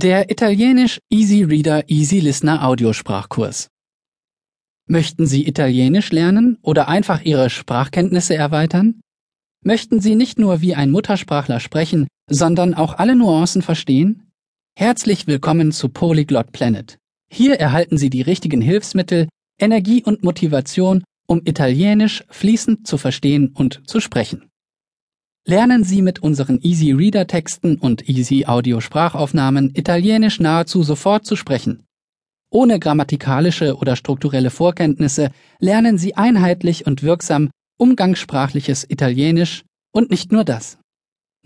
Der Italienisch Easy Reader Easy Listener Audiosprachkurs. Möchten Sie Italienisch lernen oder einfach Ihre Sprachkenntnisse erweitern? Möchten Sie nicht nur wie ein Muttersprachler sprechen, sondern auch alle Nuancen verstehen? Herzlich willkommen zu Polyglot Planet. Hier erhalten Sie die richtigen Hilfsmittel, Energie und Motivation, um Italienisch fließend zu verstehen und zu sprechen. Lernen Sie mit unseren Easy Reader Texten und Easy Audio Sprachaufnahmen Italienisch nahezu sofort zu sprechen. Ohne grammatikalische oder strukturelle Vorkenntnisse lernen Sie einheitlich und wirksam umgangssprachliches Italienisch und nicht nur das.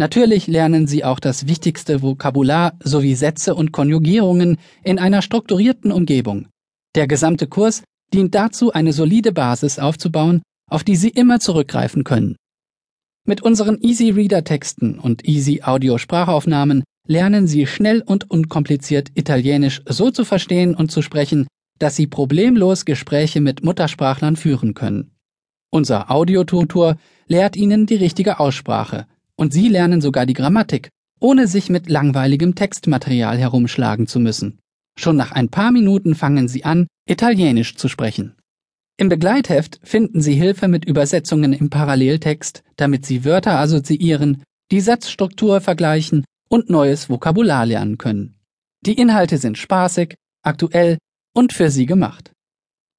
Natürlich lernen Sie auch das wichtigste Vokabular sowie Sätze und Konjugierungen in einer strukturierten Umgebung. Der gesamte Kurs dient dazu, eine solide Basis aufzubauen, auf die Sie immer zurückgreifen können. Mit unseren Easy Reader Texten und Easy Audio Sprachaufnahmen lernen Sie schnell und unkompliziert Italienisch so zu verstehen und zu sprechen, dass Sie problemlos Gespräche mit Muttersprachlern führen können. Unser Audiotutor lehrt Ihnen die richtige Aussprache und Sie lernen sogar die Grammatik, ohne sich mit langweiligem Textmaterial herumschlagen zu müssen. Schon nach ein paar Minuten fangen Sie an, Italienisch zu sprechen. Im Begleitheft finden Sie Hilfe mit Übersetzungen im Paralleltext, damit Sie Wörter assoziieren, die Satzstruktur vergleichen und neues Vokabular lernen können. Die Inhalte sind spaßig, aktuell und für Sie gemacht.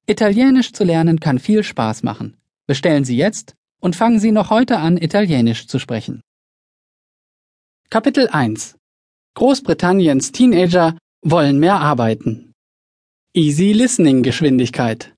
Italienisch zu lernen kann viel Spaß machen. Bestellen Sie jetzt und fangen Sie noch heute an, Italienisch zu sprechen. Kapitel 1 Großbritanniens Teenager wollen mehr arbeiten. Easy Listening Geschwindigkeit